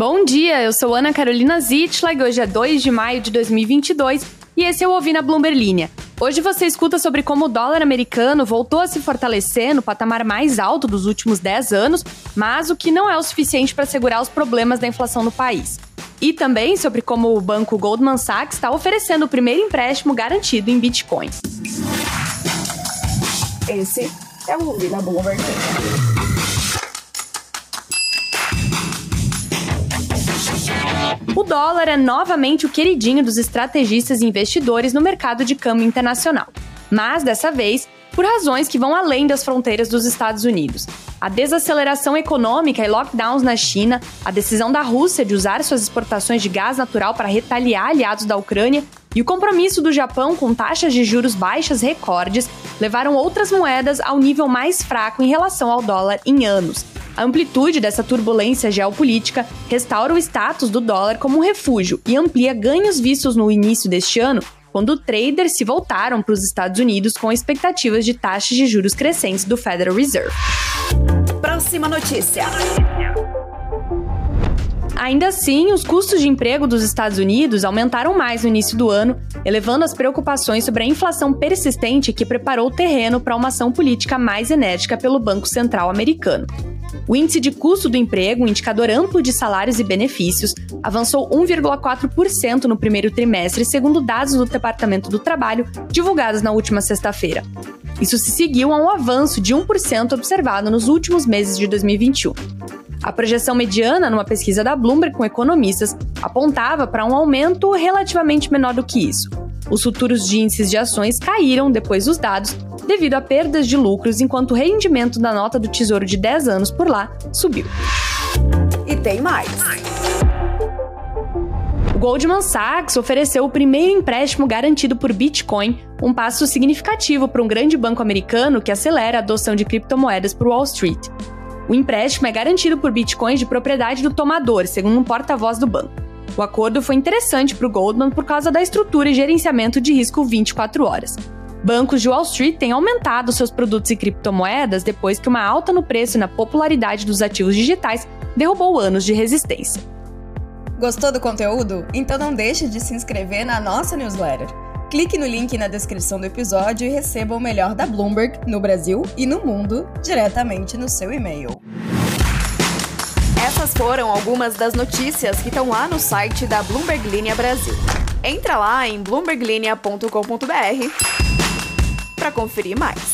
Bom dia, eu sou Ana Carolina Zitlag, hoje é 2 de maio de 2022 e esse é o Ouvi na Bloomberg Linha. Hoje você escuta sobre como o dólar americano voltou a se fortalecer no patamar mais alto dos últimos 10 anos, mas o que não é o suficiente para segurar os problemas da inflação no país. E também sobre como o banco Goldman Sachs está oferecendo o primeiro empréstimo garantido em bitcoins. Esse é o Ouvi Bloomberg. O dólar é novamente o queridinho dos estrategistas e investidores no mercado de câmbio internacional. Mas dessa vez, por razões que vão além das fronteiras dos Estados Unidos. A desaceleração econômica e lockdowns na China, a decisão da Rússia de usar suas exportações de gás natural para retaliar aliados da Ucrânia e o compromisso do Japão com taxas de juros baixas recordes levaram outras moedas ao nível mais fraco em relação ao dólar em anos. A amplitude dessa turbulência geopolítica restaura o status do dólar como um refúgio e amplia ganhos vistos no início deste ano quando traders se voltaram para os Estados Unidos com expectativas de taxas de juros crescentes do Federal Reserve. Próxima notícia. Ainda assim, os custos de emprego dos Estados Unidos aumentaram mais no início do ano, elevando as preocupações sobre a inflação persistente que preparou o terreno para uma ação política mais enérgica pelo Banco Central americano. O índice de custo do emprego, um indicador amplo de salários e benefícios, avançou 1,4% no primeiro trimestre, segundo dados do Departamento do Trabalho divulgados na última sexta-feira. Isso se seguiu a um avanço de 1% observado nos últimos meses de 2021. A projeção mediana numa pesquisa da Bloomberg com economistas apontava para um aumento relativamente menor do que isso. Os futuros de índices de ações caíram depois dos dados devido a perdas de lucros, enquanto o rendimento da nota do Tesouro de 10 anos por lá subiu. E tem mais. O Goldman Sachs ofereceu o primeiro empréstimo garantido por Bitcoin, um passo significativo para um grande banco americano que acelera a adoção de criptomoedas por Wall Street. O empréstimo é garantido por bitcoins de propriedade do tomador, segundo um porta-voz do banco. O acordo foi interessante para o Goldman por causa da estrutura e gerenciamento de risco 24 horas. Bancos de Wall Street têm aumentado seus produtos e criptomoedas depois que uma alta no preço e na popularidade dos ativos digitais derrubou anos de resistência. Gostou do conteúdo? Então não deixe de se inscrever na nossa newsletter. Clique no link na descrição do episódio e receba o melhor da Bloomberg no Brasil e no mundo diretamente no seu e-mail. Essas foram algumas das notícias que estão lá no site da Bloomberg Linha Brasil. Entra lá em bloomberglinea.com.br para conferir mais.